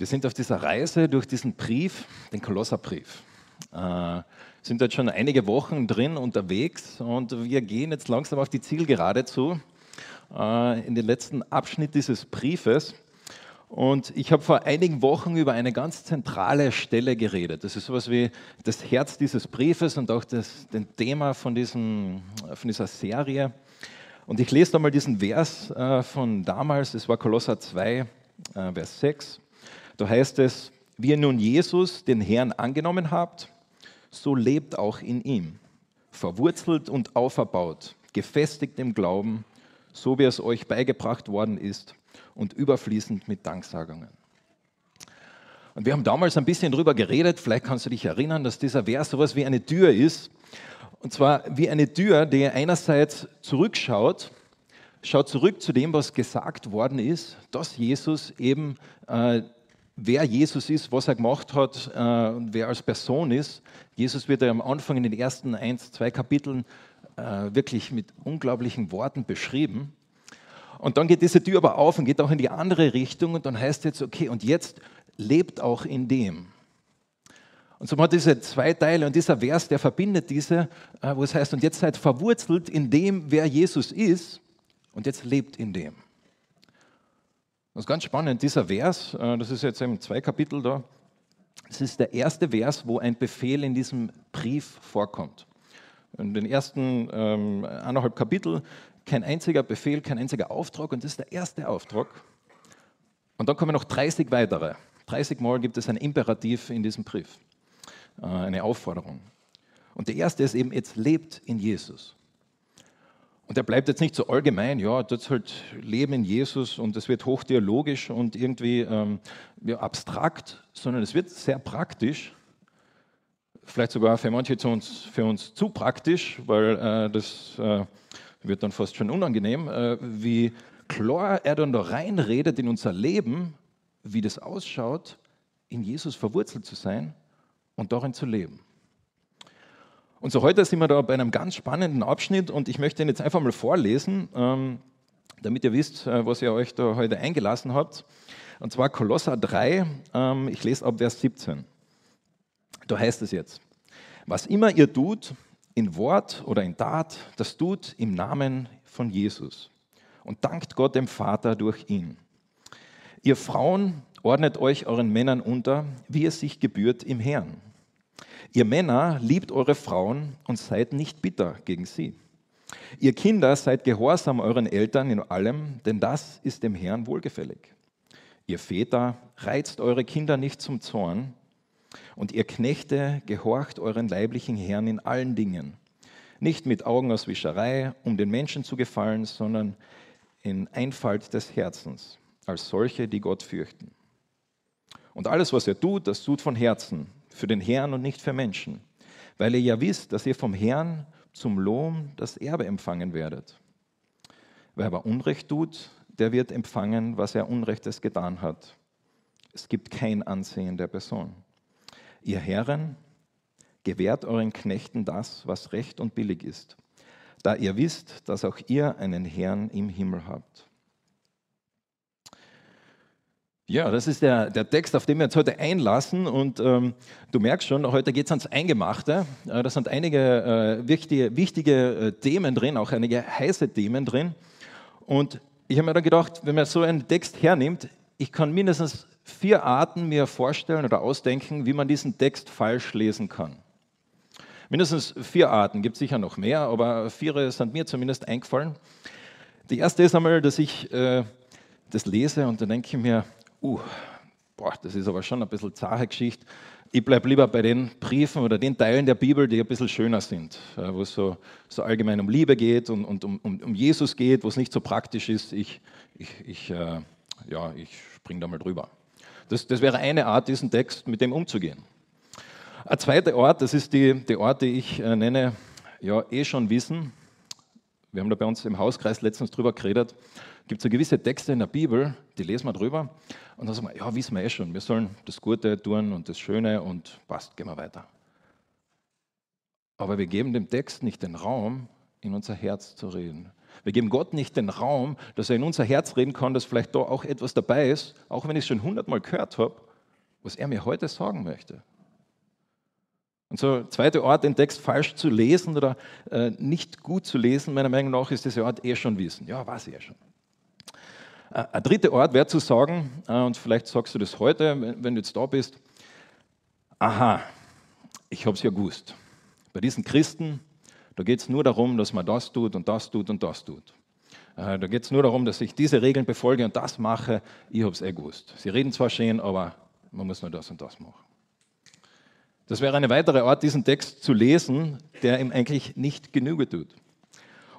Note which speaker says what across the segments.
Speaker 1: Wir sind auf dieser Reise durch diesen Brief, den Kolosserbrief. Äh, sind jetzt schon einige Wochen drin unterwegs und wir gehen jetzt langsam auf die Zielgerade zu, äh, in den letzten Abschnitt dieses Briefes. Und ich habe vor einigen Wochen über eine ganz zentrale Stelle geredet. Das ist sowas wie das Herz dieses Briefes und auch das den Thema von, diesem, von dieser Serie. Und ich lese da mal diesen Vers äh, von damals, es war Kolosser 2, äh, Vers 6. Da heißt es, wie ihr nun Jesus, den Herrn, angenommen habt, so lebt auch in ihm, verwurzelt und auferbaut, gefestigt im Glauben, so wie es euch beigebracht worden ist und überfließend mit Danksagungen. Und wir haben damals ein bisschen darüber geredet, vielleicht kannst du dich erinnern, dass dieser Vers sowas wie eine Tür ist. Und zwar wie eine Tür, die einerseits zurückschaut, schaut zurück zu dem, was gesagt worden ist, dass Jesus eben äh, wer Jesus ist, was er gemacht hat äh, und wer als Person ist. Jesus wird ja am Anfang in den ersten ein, zwei Kapiteln äh, wirklich mit unglaublichen Worten beschrieben. Und dann geht diese Tür aber auf und geht auch in die andere Richtung und dann heißt jetzt, okay, und jetzt lebt auch in dem. Und so hat diese zwei Teile und dieser Vers, der verbindet diese, äh, wo es heißt, und jetzt seid verwurzelt in dem, wer Jesus ist und jetzt lebt in dem. Das ist ganz spannend, dieser Vers, äh, das ist jetzt eben zwei Kapitel da, das ist der erste Vers, wo ein Befehl in diesem Brief vorkommt. In den ersten ähm, eineinhalb Kapitel kein einziger Befehl, kein einziger Auftrag und das ist der erste Auftrag. Und dann kommen noch 30 weitere. 30 Mal gibt es ein Imperativ in diesem Brief, äh, eine Aufforderung. Und der erste ist eben, jetzt lebt in Jesus. Und er bleibt jetzt nicht so allgemein, ja, das halt Leben in Jesus und es wird hochdialogisch und irgendwie ähm, ja, abstrakt, sondern es wird sehr praktisch, vielleicht sogar für manche zu uns, für uns zu praktisch, weil äh, das äh, wird dann fast schon unangenehm, äh, wie klar er dann da reinredet in unser Leben, wie das ausschaut, in Jesus verwurzelt zu sein und darin zu leben. Und so heute sind wir da bei einem ganz spannenden Abschnitt und ich möchte ihn jetzt einfach mal vorlesen, ähm, damit ihr wisst, äh, was ihr euch da heute eingelassen habt. Und zwar Kolosser 3, ähm, ich lese ab Vers 17. Da heißt es jetzt, was immer ihr tut, in Wort oder in Tat, das tut im Namen von Jesus und dankt Gott dem Vater durch ihn. Ihr Frauen ordnet euch euren Männern unter, wie es sich gebührt im Herrn. Ihr Männer liebt eure Frauen und seid nicht bitter gegen sie. Ihr Kinder seid gehorsam euren Eltern in allem, denn das ist dem Herrn wohlgefällig. Ihr Väter reizt eure Kinder nicht zum Zorn und ihr Knechte gehorcht euren leiblichen Herrn in allen Dingen. Nicht mit Augenauswischerei, um den Menschen zu gefallen, sondern in Einfalt des Herzens, als solche, die Gott fürchten. Und alles, was ihr tut, das tut von Herzen, für den Herrn und nicht für Menschen, weil ihr ja wisst, dass ihr vom Herrn zum Lohn das Erbe empfangen werdet. Wer aber Unrecht tut, der wird empfangen, was er Unrechtes getan hat. Es gibt kein Ansehen der Person. Ihr Herren, gewährt euren Knechten das, was recht und billig ist, da ihr wisst, dass auch ihr einen Herrn im Himmel habt. Ja, das ist der, der Text, auf den wir uns heute einlassen. Und ähm, du merkst schon, heute geht es ans Eingemachte. Äh, da sind einige äh, wichtige, wichtige äh, Themen drin, auch einige heiße Themen drin. Und ich habe mir dann gedacht, wenn man so einen Text hernimmt, ich kann mindestens vier Arten mir vorstellen oder ausdenken, wie man diesen Text falsch lesen kann. Mindestens vier Arten, gibt sicher noch mehr, aber vier sind mir zumindest eingefallen. Die erste ist einmal, dass ich äh, das lese und dann denke ich mir, uh, boah, das ist aber schon ein bisschen zahe Geschichte. Ich bleibe lieber bei den Briefen oder den Teilen der Bibel, die ein bisschen schöner sind, wo es so, so allgemein um Liebe geht und, und um, um, Jesus geht, wo es nicht so praktisch ist. Ich, ich, ich, äh, ja, ich springe da mal drüber. Das, das wäre eine Art, diesen Text mit dem umzugehen. Ein zweiter Ort, das ist die, die Art, die ich äh, nenne, ja, eh schon wissen. Wir haben da bei uns im Hauskreis letztens drüber geredet gibt es so gewisse Texte in der Bibel, die lesen wir drüber und dann sagen wir, ja, wissen wir eh schon, wir sollen das Gute tun und das Schöne und passt, gehen wir weiter. Aber wir geben dem Text nicht den Raum, in unser Herz zu reden. Wir geben Gott nicht den Raum, dass er in unser Herz reden kann, dass vielleicht da auch etwas dabei ist, auch wenn ich es schon hundertmal gehört habe, was er mir heute sagen möchte. Und so zweite Art, den Text falsch zu lesen oder äh, nicht gut zu lesen, meiner Meinung nach, ist diese Art eh schon wissen. Ja, weiß ich eh schon. Äh, ein dritter Ort wäre zu sagen, äh, und vielleicht sagst du das heute, wenn, du jetzt da bist, aha, ich habe es ja gewusst. Bei diesen Christen, da geht es nur darum, dass man das tut und das tut und das tut. Äh, da geht es nur darum, dass ich diese Regeln befolge und das mache. Ich habe es eh gewusst. Sie reden zwar schön, aber man muss nur das und das machen. Das wäre eine weitere Art, diesen Text zu lesen, der ihm eigentlich nicht Genüge tut.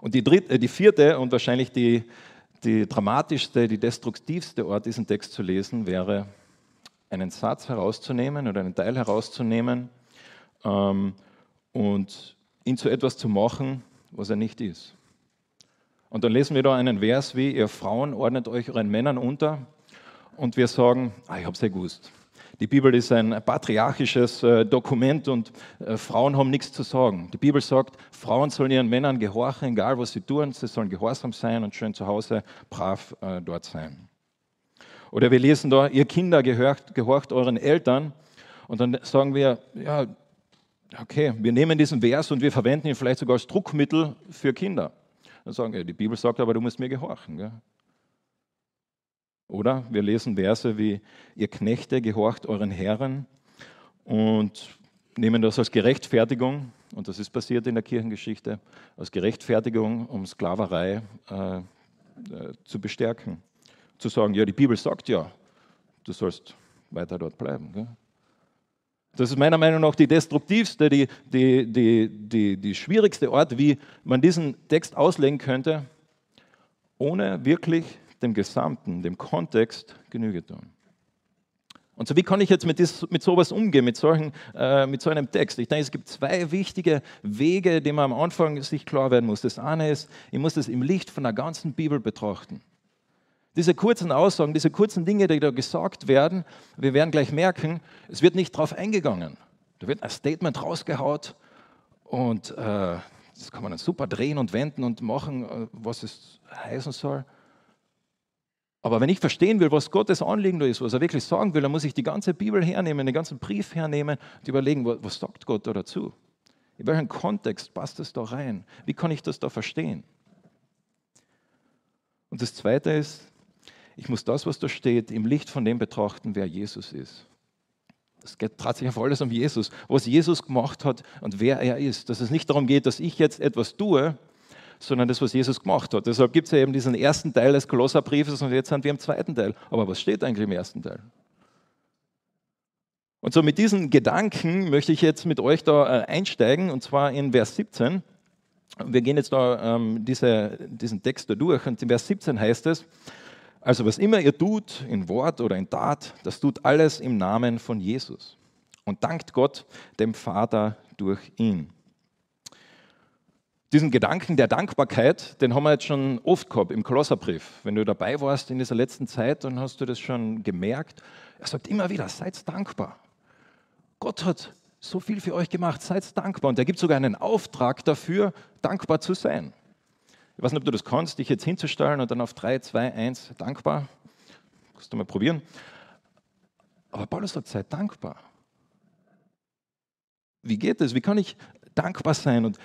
Speaker 1: Und die, dritte, die vierte und wahrscheinlich die, die dramatischste, die destruktivste Art, diesen Text zu lesen, wäre, einen Satz herauszunehmen oder einen Teil herauszunehmen ähm, und ihn zu etwas zu machen, was er nicht ist. Und dann lesen wir da einen Vers wie, ihr Frauen ordnet euch euren Männern unter und wir sagen, ah, ich es ja gewusst. Die Bibel ist ein patriarchisches äh, Dokument und äh, Frauen haben nichts zu sagen. Die Bibel sagt, Frauen sollen ihren Männern gehorchen, egal was sie tun. Sie sollen gehorsam sein und schön zu Hause brav äh, dort sein. Oder wir lesen da, ihr Kinder gehorcht, gehorcht euren Eltern. Und dann sagen wir, ja, okay, wir nehmen diesen Vers und wir verwenden ihn vielleicht sogar als Druckmittel für Kinder. Dann sagen wir, die Bibel sagt aber, du musst mir gehorchen. Gell? Oder wir lesen Verse wie, ihr Knechte gehorcht euren Herren und nehmen das als Gerechtfertigung, und das ist passiert in der Kirchengeschichte, als Gerechtfertigung, um Sklaverei äh, äh, zu bestärken. Zu sagen, ja, die Bibel sagt ja, du sollst weiter dort bleiben. Gell? Das ist meiner Meinung nach die destruktivste, die, die, die, die, die schwierigste Art, wie man diesen Text auslegen könnte, ohne wirklich dem Gesamten, dem Kontext Genüge tun. Und so, wie kann ich jetzt mit, dies, mit sowas umgehen, mit, solchen, äh, mit so einem Text? Ich denke, es gibt zwei wichtige Wege, die man am Anfang sich klar werden muss. Das eine ist, ich muss das im Licht von der ganzen Bibel betrachten. Diese kurzen Aussagen, diese kurzen Dinge, die da gesagt werden, wir werden gleich merken, es wird nicht darauf eingegangen. Da wird ein Statement rausgehaut und äh, das kann man dann super drehen und wenden und machen, äh, was es heißen soll. Aber wenn ich verstehen will, was Gottes Anliegen da ist, was er wirklich sagen will, dann muss ich die ganze Bibel hernehmen, den ganzen Brief hernehmen und überlegen, was sagt Gott da dazu? In welchem Kontext passt das da rein? Wie kann ich das da verstehen? Und das Zweite ist, ich muss das, was da steht, im Licht von dem betrachten, wer Jesus ist. Es geht tatsächlich auf alles um Jesus, was Jesus gemacht hat und wer er ist. Dass es nicht darum geht, dass ich jetzt etwas tue, sondern das, was Jesus gemacht hat. Deshalb gibt es ja eben diesen ersten Teil des Kolosserbriefes und jetzt sind wir im zweiten Teil. Aber was steht eigentlich im ersten Teil? Und so mit diesen Gedanken möchte ich jetzt mit euch da äh, einsteigen und zwar in Vers 17. Wir gehen jetzt da ähm, diese, diesen Text da durch und in Vers 17 heißt es, also was immer ihr tut, in Wort oder in Tat, das tut alles im Namen von Jesus und dankt Gott, dem Vater, durch ihn. Diesen Gedanken der Dankbarkeit, den haben wir jetzt schon oft gehabt im Kolosserbrief. Wenn du dabei warst in dieser letzten Zeit, dann hast du das schon gemerkt. Er sagt immer wieder, seid dankbar. Gott hat so viel für euch gemacht, seid dankbar. Und er gibt sogar einen Auftrag dafür, dankbar zu sein. Ich weiß nicht, ob du das kannst, dich jetzt hinzustellen und dann auf 3, 2, 1 dankbar. Kannst du mal probieren. Aber Paulus sagt, seid dankbar. Wie geht das? Wie kann ich dankbar sein? Und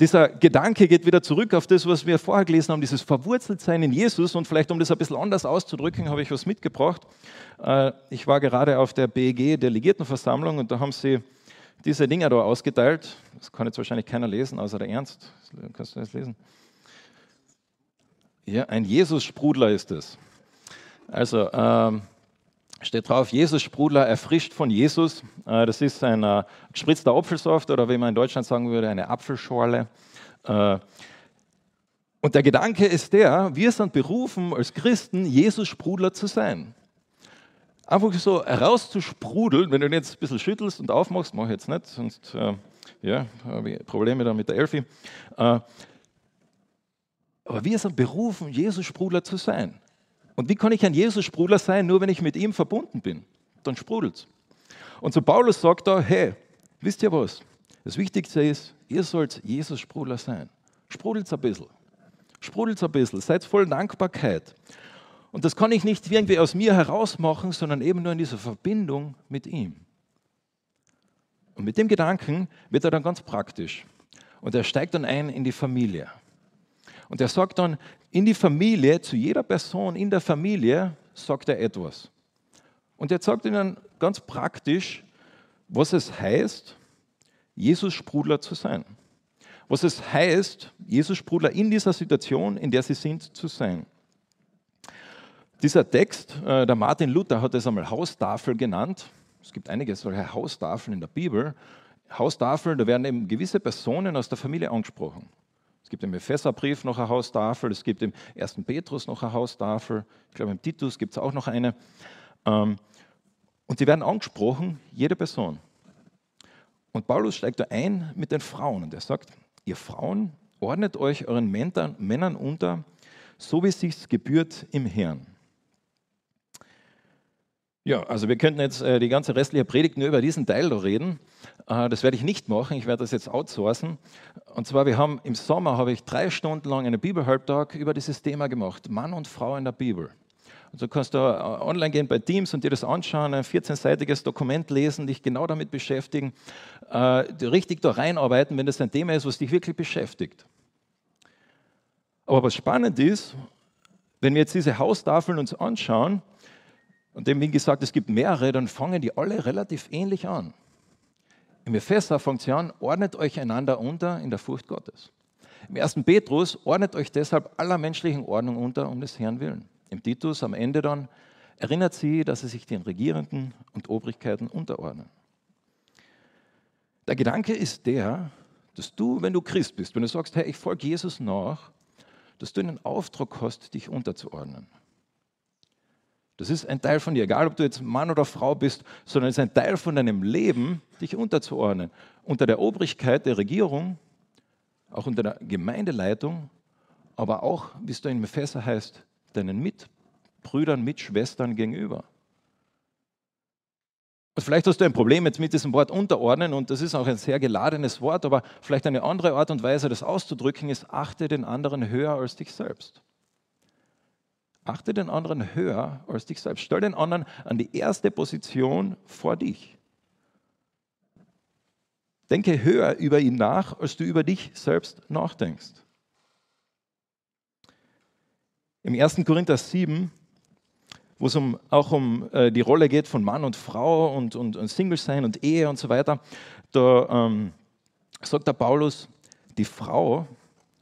Speaker 1: dieser Gedanke geht wieder zurück auf das, was wir vorher gelesen haben, dieses Verwurzeltsein in Jesus. Und vielleicht, um das ein bisschen anders auszudrücken, habe ich was mitgebracht. Äh, ich war gerade auf der BEG Delegiertenversammlung und da haben sie diese Dinger da ausgeteilt. Das kann jetzt wahrscheinlich keiner lesen, außer der Ernst. Kannst du das lesen? Ja, ein Jesus-Sprudler ist es. Also, ähm, steht drauf, Jesus-Sprudler erfrischt von Jesus. Äh, das ist ein äh, gespritzter Apfelsaft oder wie man in Deutschland sagen würde, eine Apfelschorle. Äh, und der Gedanke ist der, wir sind berufen als Christen, Jesus-Sprudler zu sein. Einfach so herauszusprudeln, wenn du jetzt ein bisschen schüttelst und aufmachst, mach ich jetzt nicht, sonst ja, habe ich Probleme da mit der Elfi. Aber wir sind berufen, Jesus-Sprudler zu sein. Und wie kann ich ein Jesus-Sprudler sein, nur wenn ich mit ihm verbunden bin? Dann sprudelt es. Und so Paulus sagt da, hey, wisst ihr was? Das Wichtigste ist, ihr sollt Jesus-Sprudler sein. Sprudelt ein bisschen. Sprudelt ein bisschen. Seid voll Dankbarkeit. Und das kann ich nicht irgendwie aus mir heraus machen, sondern eben nur in dieser Verbindung mit ihm. Und mit dem Gedanken wird er dann ganz praktisch. Und er steigt dann ein in die Familie. Und er sagt dann, in die Familie, zu jeder Person in der Familie, sagt er etwas. Und er sagt ihnen ganz praktisch, was es heißt, Jesus-Sprudler zu sein. Was es heißt, Jesus-Sprudler in dieser Situation, in der sie sind, zu sein. Dieser Text, äh, der Martin Luther hat es einmal Haustafel genannt. Es gibt einige solche Haustafeln in der Bibel. Haustafeln, da werden eben gewisse Personen aus der Familie angesprochen. Es gibt im Epheserbrief noch eine Haustafel, es gibt im 1. Petrus noch eine Haustafel, ich glaube im Titus gibt es auch noch eine. Ähm, und die werden angesprochen, jede Person. Und Paulus steigt da ein mit den Frauen und er sagt, ihr Frauen, ordnet euch euren Männern unter, so wie es sich gebührt im Herrn. Ja, also wir könnten jetzt äh, die ganze restliche Predigt nur über diesen Teil da reden. Äh, das werde ich nicht machen, ich werde das jetzt outsourcen. Und zwar, wir haben im Sommer, habe ich drei Stunden lang einen Bibelhalbtag über dieses Thema gemacht, Mann und Frau in der Bibel. Also du kannst da äh, online gehen bei Teams und dir das anschauen, ein 14-seitiges Dokument lesen, dich genau damit beschäftigen, äh, richtig da reinarbeiten, wenn das ein Thema ist, was dich wirklich beschäftigt. Aber was spannend ist, wenn wir jetzt diese Haustafeln uns anschauen, und dem, wie gesagt, es gibt mehrere, dann fangen die alle relativ ähnlich an. Im Epheser fängt ordnet euch einander unter in der Furcht Gottes. Im 1. Petrus ordnet euch deshalb aller menschlichen Ordnung unter um des Herrn willen. Im Titus am Ende dann erinnert sie, dass sie sich den Regierenden und Obrigkeiten unterordnen. Der Gedanke ist der, dass du, wenn du Christ bist, wenn du sagst, hey, ich folge Jesus nach, dass du einen Auftrag hast, dich unterzuordnen. Das ist ein Teil von dir, egal ob du jetzt Mann oder Frau bist, sondern es ist ein Teil von deinem Leben, dich unterzuordnen. Unter der Obrigkeit der Regierung, auch unter der Gemeindeleitung, aber auch, wie es da in Epheser heißt, deinen Mitbrüdern, Mitschwestern gegenüber. Und vielleicht hast du ein Problem jetzt mit diesem Wort unterordnen und das ist auch ein sehr geladenes Wort, aber vielleicht eine andere Art und Weise, das auszudrücken, ist, achte den anderen höher als dich selbst. Achte den anderen höher als dich selbst. Stell den anderen an die erste Position vor dich. Denke höher über ihn nach, als du über dich selbst nachdenkst. Im 1. Korinther 7, wo es um, auch um äh, die Rolle geht von Mann und Frau und, und, und Single sein und Ehe und so weiter, da ähm, sagt der Paulus, die Frau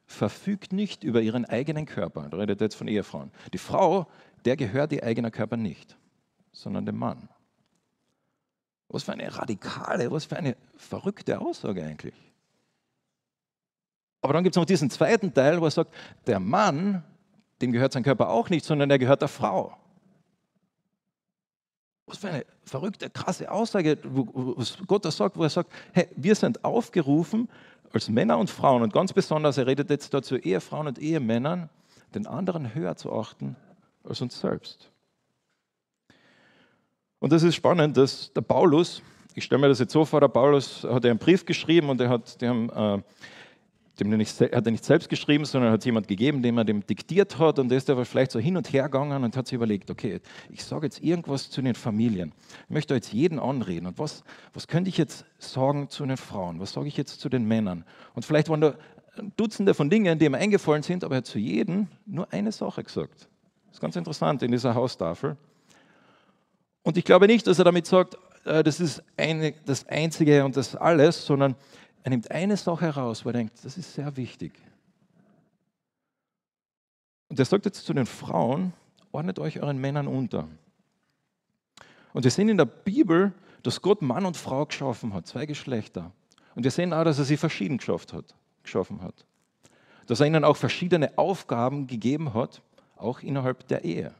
Speaker 1: verfügt nicht über ihren eigenen Körper. Da redet jetzt von Ehefrauen. Die Frau, der gehört ihr eigener Körper nicht, sondern dem Mann. Was für eine radikale, was für eine verrückte Aussage eigentlich. Aber dann gibt es noch diesen zweiten Teil, wo er sagt, der Mann, dem gehört sein Körper auch nicht, sondern der gehört der Frau. Was für eine verrückte, krasse Aussage, was Gott da sagt, wo er sagt, hey, wir sind aufgerufen, als Männer und Frauen, und ganz besonders, er redet jetzt dazu Ehefrauen und Ehemännern, den anderen höher zu achten als uns selbst. Und das ist spannend, dass der Paulus, ich stelle mir das jetzt so vor, der Paulus hat einen Brief geschrieben und er hat, die haben äh, dem nicht, hat er nicht selbst geschrieben, sondern hat jemand gegeben, dem er dem diktiert hat und der ist aber vielleicht so hin und her gegangen und hat sich überlegt, okay, ich sage jetzt irgendwas zu den Familien. Ich möchte jetzt jeden anreden und was, was könnte ich jetzt sagen zu den Frauen? Was sage ich jetzt zu den Männern? Und vielleicht waren da Dutzende von Dingen, die ihm eingefallen sind, aber er hat zu jedem nur eine Sache gesagt. Das ist ganz interessant in dieser Haustafel. Und ich glaube nicht, dass er damit sagt, äh, das ist eine, das Einzige und das alles, sondern er nimmt eine Sache heraus, wo er denkt, das ist sehr wichtig. Und er sagt jetzt zu den Frauen, ordnet euch euren Männern unter. Und wir sehen in der Bibel, dass Gott Mann und Frau geschaffen hat, zwei Geschlechter. Und wir sehen auch, dass er sie verschieden geschaffen hat. Geschaffen hat. Dass er ihnen auch verschiedene Aufgaben gegeben hat, auch innerhalb der Ehe.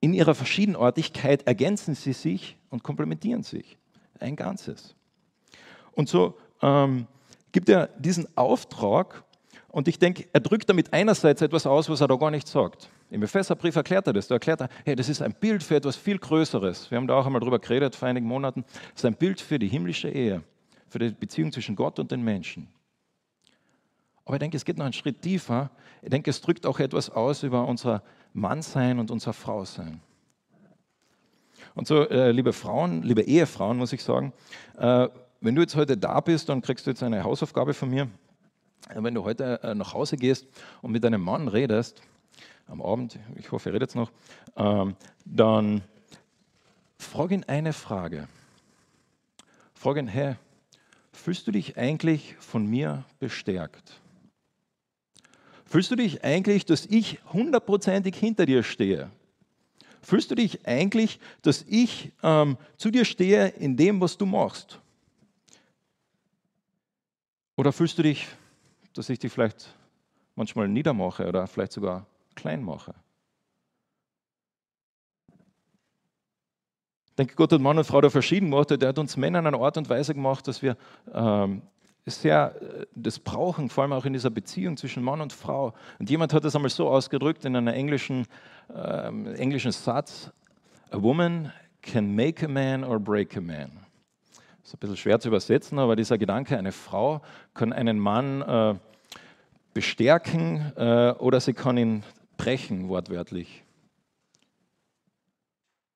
Speaker 1: In ihrer Verschiedenartigkeit ergänzen sie sich und komplementieren sich. Ein Ganzes. Und so ähm, gibt er diesen Auftrag und ich denke, er drückt damit einerseits etwas aus, was er da gar nicht sagt. Im Epheserbrief erklärt er das. Da erklärt er, hey, das ist ein Bild für etwas viel Größeres. Wir haben da auch einmal drüber geredet vor einigen Monaten. Das ist ein Bild für die himmlische Ehe, für die Beziehung zwischen Gott und den Menschen. Aber ich denke, es geht noch einen Schritt tiefer. Ich denke, es drückt auch etwas aus über unser Mannsein und unser Frausein. Und so, äh, liebe Frauen, liebe Ehefrauen, muss ich sagen, äh, wenn du jetzt heute da bist, dann kriegst du jetzt eine Hausaufgabe von mir. Wenn du heute äh, nach Hause gehst und mit deinem Mann redest, am Abend, ich hoffe, er redet noch, ähm, dann frag ihn eine Frage. Frag ihn, hey, fühlst du dich eigentlich von mir bestärkt? Fühlst du dich eigentlich, dass ich hundertprozentig hinter dir stehe? Fühlst du dich eigentlich, dass ich ähm, zu dir stehe in dem, was du machst? Oder fühlst du dich, dass ich dich vielleicht manchmal niedermache oder vielleicht sogar klein mache? Ich denke, Gott hat Mann und Frau da verschieden gemacht. Er hat uns Männer in einer Art und Weise gemacht, dass wir ähm, sehr äh, das brauchen, vor allem auch in dieser Beziehung zwischen Mann und Frau. Und jemand hat das einmal so ausgedrückt in einem englischen, äh, englischen Satz: A woman can make a man or break a man. Ist ein bisschen schwer zu übersetzen, aber dieser Gedanke, eine Frau kann einen Mann äh, bestärken äh, oder sie kann ihn brechen, wortwörtlich.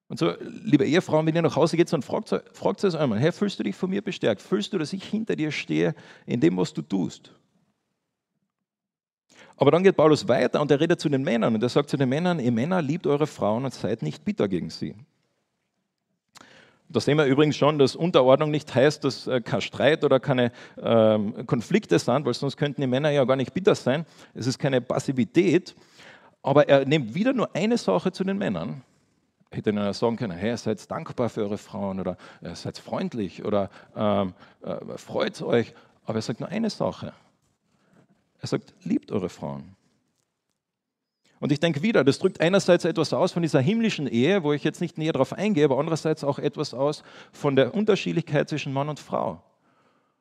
Speaker 1: Und so, liebe Ehefrauen, wenn ihr nach Hause geht, dann fragt, fragt es einmal, hey, fühlst du dich von mir bestärkt? Fühlst du, dass ich hinter dir stehe in dem, was du tust? Aber dann geht Paulus weiter und er redet zu den Männern und er sagt zu den Männern, ihr Männer liebt eure Frauen und seid nicht bitter gegen sie. Da sehen wir übrigens schon, dass Unterordnung nicht heißt, dass äh, kein Streit oder keine ähm, Konflikte sind, weil sonst könnten die Männer ja gar nicht bitter sein. Es ist keine Passivität. Aber er nimmt wieder nur eine Sache zu den Männern hätte ihnen sagen können, hey, seid dankbar für eure Frauen oder äh, seid freundlich oder ähm, äh, freut euch. Aber er sagt nur eine Sache. Er sagt, liebt eure Frauen. Und ich denke wieder, das drückt einerseits etwas aus von dieser himmlischen Ehe, wo ich jetzt nicht näher darauf eingehe, aber andererseits auch etwas aus von der Unterschiedlichkeit zwischen Mann und Frau.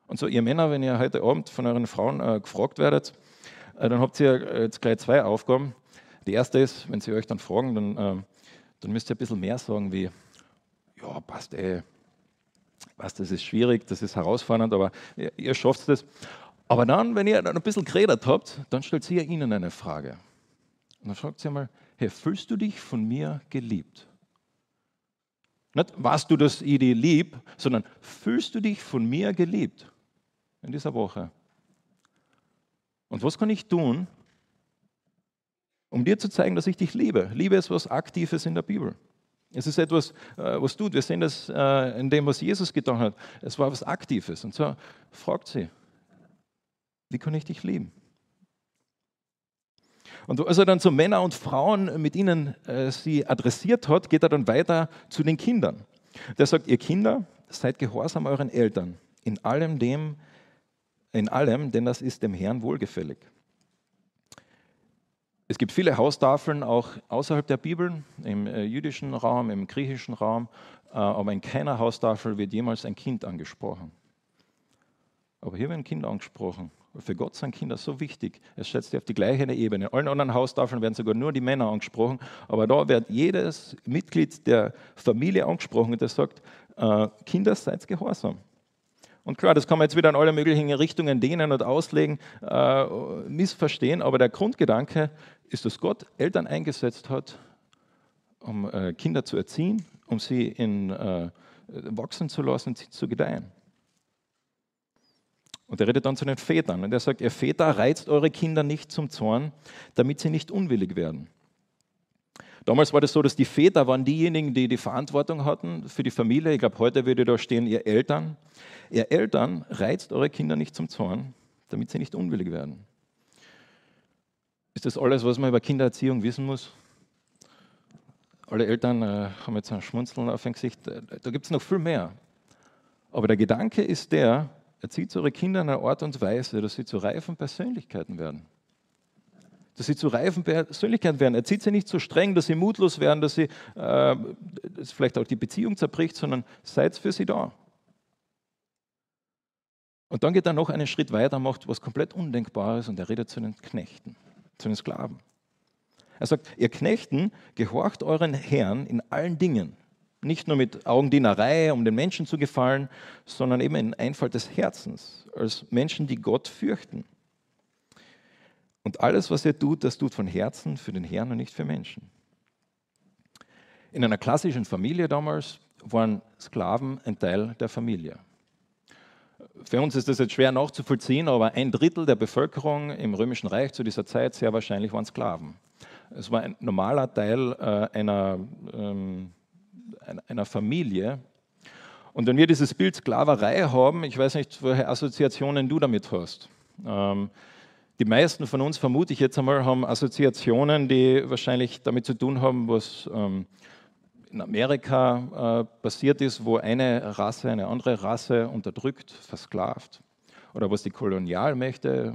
Speaker 1: Und so, ihr Männer, wenn ihr heute Abend von euren Frauen äh, gefragt werdet, äh, dann habt ihr äh, jetzt gleich zwei Aufgaben. Die erste ist, wenn sie euch dann fragen, dann ähm, dann müsst ihr ein bisschen mehr sagen wie, ja, passt eh, was, das ist schwierig, das ist herausfordernd, aber ihr, ihr schafft es. Aber dann, wenn ihr dann ein bisschen geredet habt, dann stellt sie ihnen eine Frage. Und dann fragt sie mal, hey, fühlst du dich von mir geliebt? Nicht, warst du, ich dich lieb, sondern fühlst du dich von mir geliebt in dieser Woche? Und was kann ich tun, um dir zu zeigen, dass ich dich liebe. Liebe ist was Aktives in der Bibel. Es ist etwas, äh, was tut. Wir sehen das äh, in dem, was Jesus getan hat. Es war was Aktives. Und so fragt sie, wie kann ich dich lieben? Und als er dann zu Männern und Frauen mit ihnen äh, sie adressiert hat, geht er dann weiter zu den Kindern. Der sagt, ihr Kinder, seid gehorsam euren Eltern in allem dem, in allem, denn das ist dem Herrn wohlgefällig. Es gibt viele Haustafeln auch außerhalb der Bibel, im äh, jüdischen Raum, im griechischen Raum, äh, aber in keiner Haustafel wird jemals ein Kind angesprochen. Aber hier werden Kinder angesprochen. Für Gott sind Kinder so wichtig. Es schätzt auf die gleiche Ebene. In allen anderen Haustafeln werden sogar nur die Männer angesprochen, aber da wird jedes Mitglied der Familie angesprochen, der sagt, äh, Kinder, seid gehorsam. Und klar, das kann man jetzt wieder in alle möglichen Richtungen dehnen und auslegen, äh, missverstehen, aber der Grundgedanke ist, dass Gott Eltern eingesetzt hat, um äh, Kinder zu erziehen, um sie in, äh, wachsen zu lassen, sie zu gedeihen. Und er redet dann zu den Vätern und er sagt, ihr Väter reizt eure Kinder nicht zum Zorn, damit sie nicht unwillig werden. Damals war das so, dass die Väter waren diejenigen, die die Verantwortung hatten für die Familie. Ich glaube, heute würde da stehen, ihr Eltern. Ihr Eltern reizt eure Kinder nicht zum Zorn, damit sie nicht unwillig werden. Ist das alles, was man über Kindererziehung wissen muss? Alle Eltern äh, haben jetzt ein Schmunzeln auf dem Gesicht. Äh, da gibt es noch viel mehr. Aber der Gedanke ist der, erzieht eure Kinder in einer Art und Weise, dass sie zu reifen Persönlichkeiten werden dass sie zu reifen Persönlichkeiten werden. Er zieht sie nicht so streng, dass sie mutlos werden, dass sie äh, dass vielleicht auch die Beziehung zerbricht, sondern seid für sie da. Und dann geht er noch einen Schritt weiter, macht was komplett Undenkbares und er redet zu den Knechten, zu den Sklaven. Er sagt, ihr Knechten, gehorcht euren Herrn in allen Dingen. Nicht nur mit Augendienerei, um den Menschen zu gefallen, sondern eben in Einfalt des Herzens, als Menschen, die Gott fürchten. Und alles, was ihr tut, das tut von Herzen für den Herrn und nicht für Menschen. In einer klassischen Familie damals waren Sklaven ein Teil der Familie. Für uns ist das jetzt schwer nachzuvollziehen, aber ein Drittel der Bevölkerung im Römischen Reich zu dieser Zeit sehr wahrscheinlich waren Sklaven. Es war ein normaler Teil äh, einer, ähm, einer Familie. Und wenn wir dieses Bild Sklaverei haben, ich weiß nicht, welche Assoziationen du damit hast. Ähm, die meisten von uns, vermute ich jetzt einmal, haben Assoziationen, die wahrscheinlich damit zu tun haben, was ähm, in Amerika äh, passiert ist, wo eine Rasse eine andere Rasse unterdrückt, versklavt. Oder was die Kolonialmächte,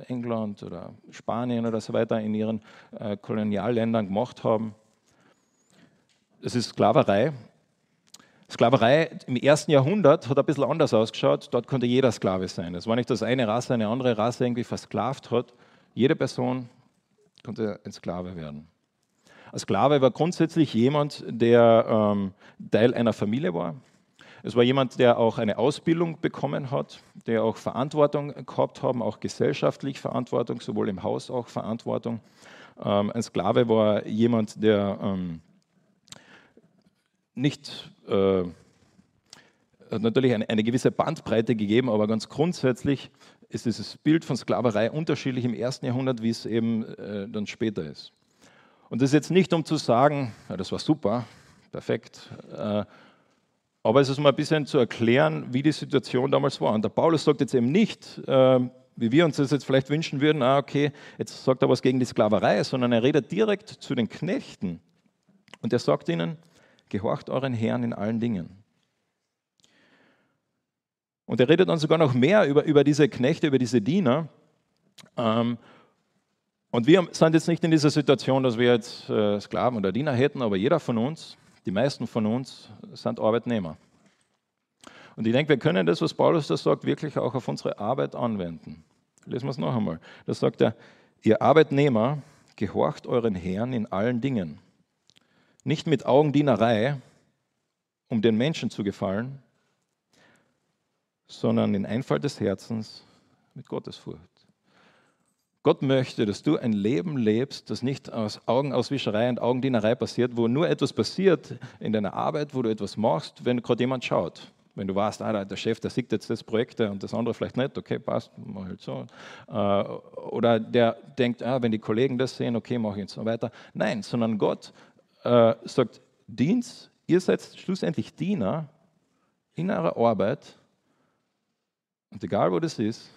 Speaker 1: äh, England oder Spanien oder so weiter, in ihren äh, Kolonialländern gemacht haben. Das ist Sklaverei. Sklaverei im ersten Jahrhundert hat ein bisschen anders ausgeschaut. Dort konnte jeder Sklave sein. Es war nicht, dass eine Rasse eine andere Rasse irgendwie versklavt hat. Jede Person konnte ein Sklave werden. Ein Sklave war grundsätzlich jemand, der ähm, Teil einer Familie war. Es war jemand, der auch eine Ausbildung bekommen hat, der auch Verantwortung gehabt hat, auch gesellschaftlich Verantwortung, sowohl im Haus auch Verantwortung. Ähm, ein Sklave war jemand, der ähm, nicht äh, natürlich eine, eine, gewisse Bandbreite gegeben, aber ganz grundsätzlich ist dieses Bild von Sklaverei unterschiedlich im ersten Jahrhundert, wie es eben äh, dann später ist. Und das ist jetzt nicht, um zu sagen, ja, das war super, perfekt, äh, aber es ist mal ein bisschen zu erklären, wie die Situation damals war. Und der Paulus sagt jetzt eben nicht, äh, wie wir uns das jetzt vielleicht wünschen würden, ah, okay, jetzt sagt er was gegen die Sklaverei, sondern er redet direkt zu den Knechten. Und er sagt ihnen, gehorcht euren Herrn in allen Dingen. Und er redet dann sogar noch mehr über, über diese Knechte, über diese Diener. Ähm, und wir sind jetzt nicht in dieser Situation, dass wir jetzt äh, Sklaven oder Diener hätten, aber jeder von uns, die meisten von uns, sind Arbeitnehmer. Und ich denke, wir können das, was Paulus da sagt, wirklich auch auf unsere Arbeit anwenden. Lesen wir es noch einmal. Da sagt er, ihr Arbeitnehmer, gehorcht euren Herrn in allen Dingen. Nicht mit Augendienerei, um den Menschen zu gefallen, sondern in Einfall des Herzens mit Gottesfurcht. Gott möchte, dass du ein Leben lebst, das nicht aus Augenauswischerei und Augendienerei passiert, wo nur etwas passiert in deiner Arbeit, wo du etwas machst, wenn gerade jemand schaut. Wenn du weißt, ah, der Chef, der sieht jetzt das Projekt und das andere vielleicht nicht, okay, passt, mach halt so. Äh, oder der denkt, ah, wenn die Kollegen das sehen, okay, mach ich jetzt so weiter. Nein, sondern Gott äh, sagt, Dienst, ihr seid schlussendlich Diener in eurer Arbeit. Und egal wo das ist,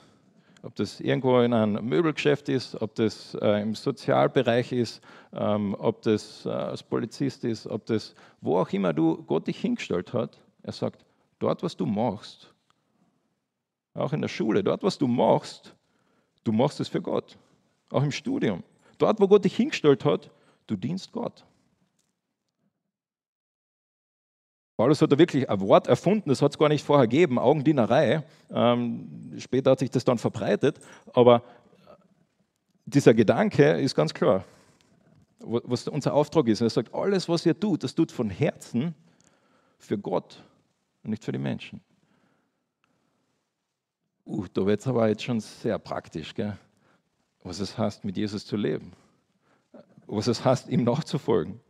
Speaker 1: ob das irgendwo in einem Möbelgeschäft ist, ob das äh, im Sozialbereich ist, ähm, ob das äh, als Polizist ist, ob das wo auch immer du Gott dich hingestellt hat. Er sagt, dort, was du machst, auch in der Schule, dort, was du machst, du machst es für Gott. Auch im Studium. Dort, wo Gott dich hingestellt hat, du dienst Gott. Paulus hat da wirklich ein Wort erfunden, das hat es gar nicht vorher gegeben, Augendienerei. Ähm, später hat sich das dann verbreitet, aber dieser Gedanke ist ganz klar, was unser Auftrag ist. Er sagt, alles, was ihr tut, das tut von Herzen für Gott und nicht für die Menschen. Uh, da wird es aber jetzt schon sehr praktisch, gell? was es heißt, mit Jesus zu leben, was es heißt, ihm nachzufolgen.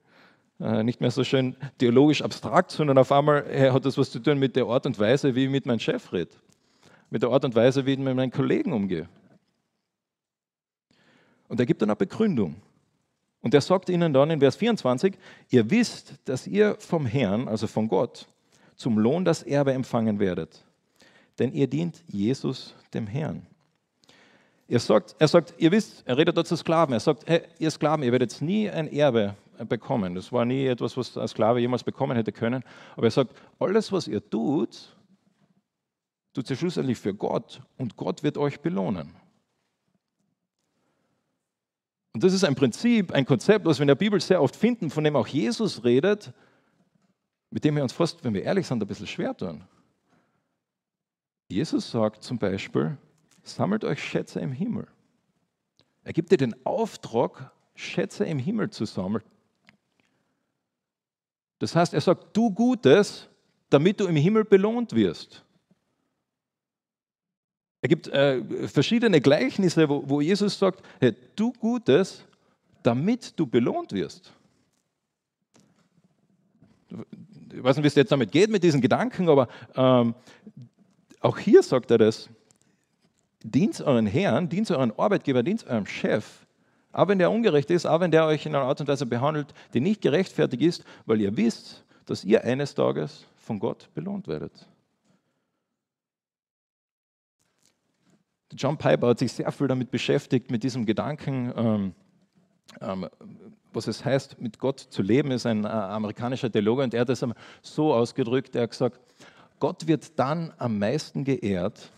Speaker 1: Äh, nicht mehr so schön theologisch abstrakt, sondern auf einmal hat das was zu tun mit der Art und Weise, wie ich mit meinem Chef rede, mit der Art und Weise, wie ich mit meinen Kollegen umgehe. Und er gibt dann eine Begründung. Und er sagt ihnen dann in Vers 24, ihr wisst, dass ihr vom Herrn, also von Gott, zum Lohn das Erbe empfangen werdet. Denn ihr dient Jesus, dem Herrn. Er sagt, er sagt, ihr wisst, er redet dort zu Sklaven, er sagt, hey, ihr Sklaven, ihr werdet nie ein Erbe bekommen. Das war nie etwas, was ein Sklave jemals bekommen hätte können. Aber er sagt, alles, was ihr tut, tut ihr schlussendlich für Gott und Gott wird euch belohnen. Und das ist ein Prinzip, ein Konzept, was wir in der Bibel sehr oft finden, von dem auch Jesus redet, mit dem wir uns fast, wenn wir ehrlich sind, ein bisschen schwer tun. Jesus sagt zum Beispiel, sammelt euch Schätze im Himmel. Er gibt dir den Auftrag, Schätze im Himmel zu sammeln, das heißt, er sagt, tu Gutes, damit du im Himmel belohnt wirst. Er gibt äh, verschiedene Gleichnisse, wo, wo Jesus sagt, hey, tu Gutes, damit du belohnt wirst. Ich weiß nicht, wie es jetzt damit geht mit diesen Gedanken, aber ähm, auch hier sagt er das. Dient euren Herrn, dient euren Arbeitgeber, dient eurem Chef, auch wenn der ungerecht ist, auch wenn der euch in einer Art und Weise behandelt, die nicht gerechtfertigt ist, weil ihr wisst, dass ihr eines Tages von Gott belohnt werdet. John Piper hat sich sehr viel damit beschäftigt, mit diesem Gedanken, ähm, ähm, was es heißt, mit Gott zu leben, ist ein äh, amerikanischer Theologe und er hat es so ausgedrückt, er hat gesagt, Gott wird dann am meisten geehrt,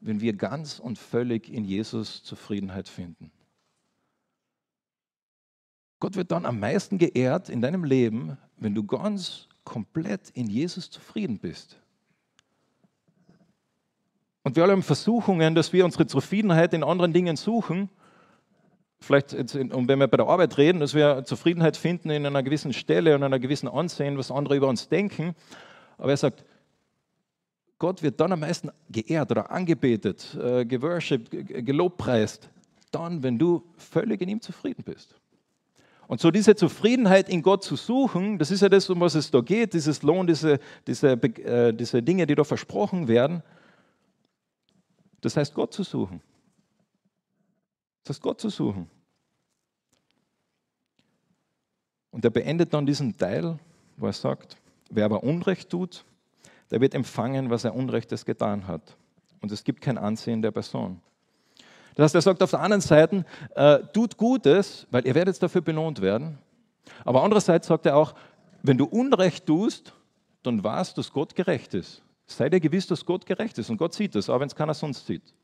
Speaker 1: wenn wir ganz und völlig in Jesus Zufriedenheit finden. Gott wird dann am meisten geehrt in deinem Leben, wenn du ganz komplett in Jesus zufrieden bist. Und wir alle haben Versuchungen, dass wir unsere Zufriedenheit in anderen Dingen suchen. Vielleicht, und wenn wir bei der Arbeit reden, dass wir Zufriedenheit finden in einer gewissen Stelle und einer gewissen Ansehen, was andere über uns denken. Aber er sagt, Gott wird dann am meisten geehrt oder angebetet, äh, geworshipped, gelobpreist, dann, wenn du völlig in ihm zufrieden bist. Und so diese Zufriedenheit in Gott zu suchen, das ist ja das, um was es da geht, dieses Lohn, diese, diese, äh, diese Dinge, die da versprochen werden. Das heißt, Gott zu suchen. Das heißt, Gott zu suchen. Und er beendet dann diesen Teil, wo er sagt, wer aber Unrecht tut, der wird empfangen, was er Unrechtes getan hat. Und es gibt kein Ansehen der Person. Das heißt, er sagt auf der anderen Seite, äh, tut Gutes, weil ihr werdet dafür belohnt werden. Aber andererseits sagt er auch, wenn du Unrecht tust, dann weißt, dass Gott gerecht ist. Sei dir gewiss, dass Gott gerecht ist und Gott sieht das, auch wenn es keiner sonst sieht.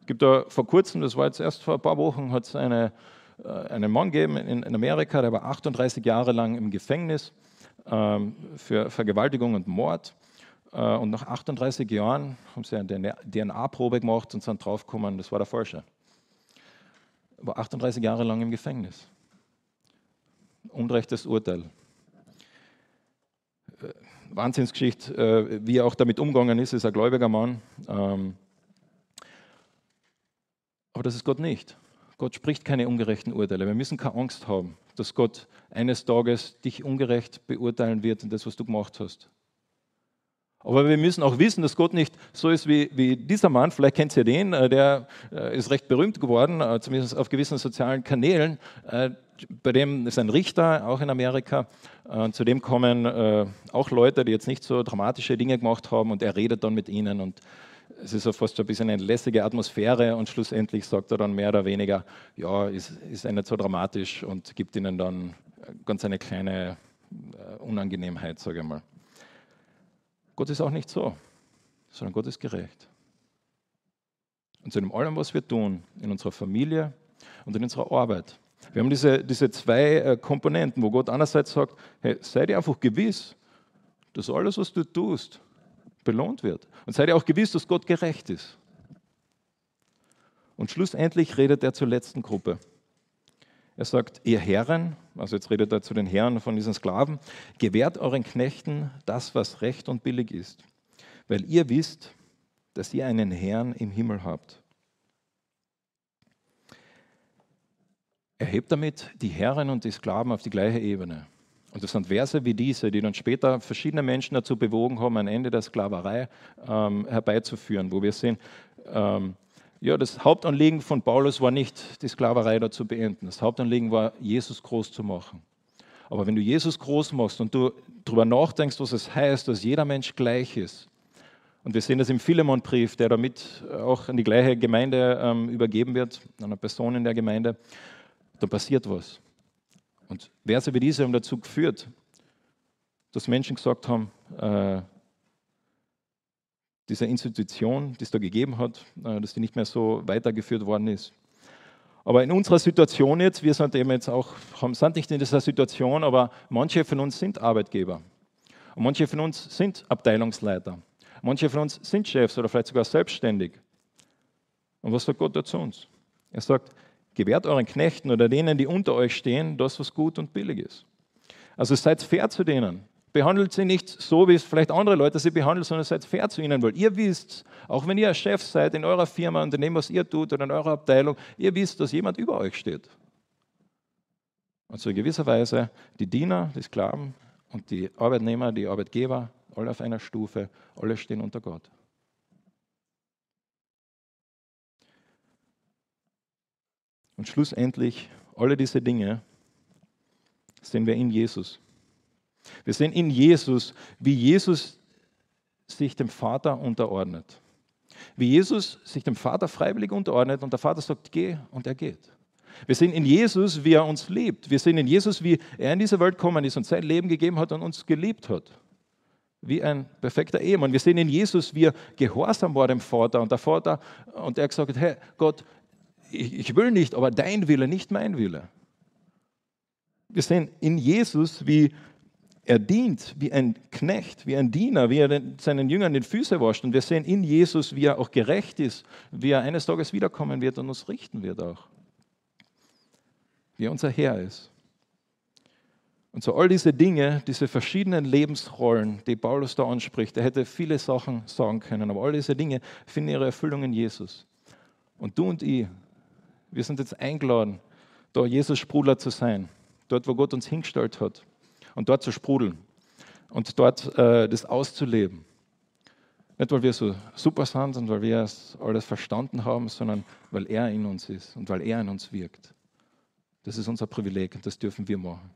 Speaker 1: Es gibt da vor kurzem, das war jetzt erst vor ein paar Wochen, hat es eine, äh, einen Mann gegeben in, in, Amerika, der war 38 Jahre lang im Gefängnis ähm, für Vergewaltigung und Mord. Äh, und nach 38 Jahren haben sie eine DNA-Probe gemacht und sind draufgekommen, das war der Forscher. War 38 Jahre lang im Gefängnis. Unrechtes Urteil. Äh, Wahnsinnsgeschichte, äh, wie er auch damit umgegangen ist, ist ein gläubiger Mann. Ähm, aber das ist Gott nicht. Gott spricht keine ungerechten Urteile. Wir müssen keine Angst haben, dass Gott eines Tages dich ungerecht beurteilen wird in das, was du gemacht hast. Aber wir müssen auch wissen, dass Gott nicht so ist wie, wie dieser Mann, vielleicht kennt ihr den, äh, der ist recht berühmt geworden, zumindest auf gewissen sozialen Kanälen bei dem ist ein Richter, auch in Amerika. Äh, zu dem kommen äh, auch Leute, die jetzt nicht so dramatische Dinge gemacht haben und er redet dann mit ihnen und es ist so fast ein bisschen eine lässige Atmosphäre und schlussendlich sagt er dann mehr oder weniger, ja, ist, ist nicht so dramatisch und gibt ihnen dann ganz eine kleine äh, Unangenehmheit, sage ich mal. Gott ist auch nicht so, sondern Gott ist gerecht. Und zu dem allem, was wir tun, in unserer Familie und in unserer Arbeit, wir haben diese, diese zwei äh, Komponenten, wo Gott einerseits sagt, hey, sei dir einfach gewiss, dass alles, was du tust, belohnt wird. Und sei dir auch gewiss, dass Gott gerecht ist. Und schlussendlich redet er zur letzten Gruppe. Er sagt, ihr Herren, also jetzt redet er zu den Herren von diesen Sklaven, gewährt euren Knechten das, was recht und billig ist, weil ihr wisst, dass ihr einen Herrn im Himmel habt. Er hebt damit die Herren und die Sklaven auf die gleiche Ebene. Und das sind Verse wie diese, die dann später verschiedene Menschen dazu bewogen haben, ein Ende der Sklaverei ähm, herbeizuführen, wo wir sehen, ähm, ja, das Hauptanliegen von Paulus war nicht, die Sklaverei da zu beenden. Das Hauptanliegen war, Jesus groß zu machen. Aber wenn du Jesus groß machst und du darüber nachdenkst, was es heißt, dass jeder Mensch gleich ist, und wir sehen das im Philemon-Brief, der damit auch an die gleiche Gemeinde ähm, übergeben wird, an eine Person in der Gemeinde, da passiert was. Und Verse wie diese haben dazu geführt, dass Menschen gesagt haben, äh, diese Institution, die es da gegeben hat, äh, dass die nicht mehr so weitergeführt worden ist. Aber in unserer Situation jetzt, wir sind eben jetzt auch, sind nicht in dieser Situation, aber manche von uns sind Arbeitgeber. Und manche von uns sind Abteilungsleiter. Manche von uns sind Chefs oder vielleicht sogar selbstständig. Und was sagt Gott dazu uns? Er sagt, Gewährt euren Knechten oder denen, die unter euch stehen, das, was gut und billig ist. Also seid fair zu denen. Behandelt sie nicht so, wie es vielleicht andere Leute sie behandeln, sondern seid fair zu ihnen, weil ihr wisst, auch wenn ihr Chef seid in eurer Firma und in dem, was ihr tut oder in eurer Abteilung, ihr wisst, dass jemand über euch steht. Also in gewisser Weise die Diener, die Sklaven und die Arbeitnehmer, die Arbeitgeber, alle auf einer Stufe, alle stehen unter Gott. Und schlussendlich, alle diese Dinge sehen wir in Jesus. Wir sehen in Jesus, wie Jesus sich dem Vater unterordnet. Wie Jesus sich dem Vater freiwillig unterordnet und der Vater sagt, geh und er geht. Wir sehen in Jesus, wie er uns liebt. Wir sehen in Jesus, wie er in diese Welt gekommen ist und sein Leben gegeben hat und uns geliebt hat. Wie ein perfekter Ehemann. Wir sehen in Jesus, wie er gehorsam war dem Vater und der Vater und er gesagt hat, hey Gott, ich will nicht, aber dein Wille, nicht mein Wille. Wir sehen in Jesus, wie er dient wie ein Knecht, wie ein Diener, wie er seinen Jüngern die Füße wascht. Und wir sehen in Jesus, wie er auch gerecht ist, wie er eines Tages wiederkommen wird und uns richten wird auch. Wie er unser Herr ist. Und so all diese Dinge, diese verschiedenen Lebensrollen, die Paulus da anspricht, er hätte viele Sachen sagen können, aber all diese Dinge finden ihre Erfüllung in Jesus. Und du und ich, wir sind jetzt eingeladen, da Jesus Sprudler zu sein, dort, wo Gott uns hingestellt hat und dort zu sprudeln und dort äh, das auszuleben. Nicht, weil wir so super sind und weil wir alles verstanden haben, sondern weil er in uns ist und weil er in uns wirkt. Das ist unser Privileg und das dürfen wir machen.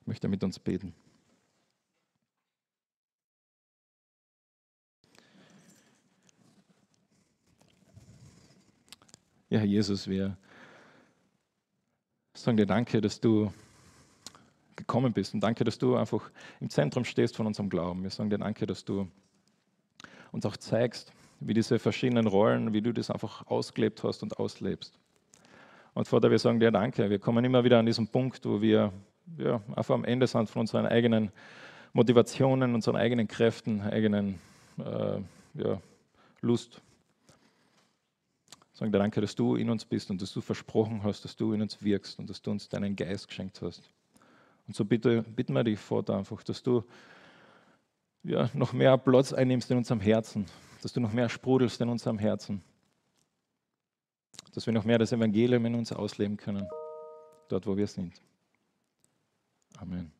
Speaker 1: Ich möchte mit uns beten. Ja, Herr Jesus, wir sagen dir danke, dass du gekommen bist. Und danke, dass du einfach im Zentrum stehst von unserem Glauben. Wir sagen dir danke, dass du uns auch zeigst, wie diese verschiedenen Rollen, wie du das einfach ausgelebt hast und auslebst. Und Vater, wir sagen dir danke. Wir kommen immer wieder an diesen Punkt, wo wir ja, einfach am Ende sind von unseren eigenen Motivationen, unseren eigenen Kräften, eigenen äh, ja, Lust. Sagen dir danke, dass du in uns bist und dass du versprochen hast, dass du in uns wirkst und dass du uns deinen Geist geschenkt hast. Und so bitte, bitten wir dich, Vater, einfach, dass du ja, noch mehr Platz einnimmst in unserem Herzen, dass du noch mehr sprudelst in unserem Herzen, dass wir noch mehr das Evangelium in uns ausleben können, dort, wo wir sind. Amen.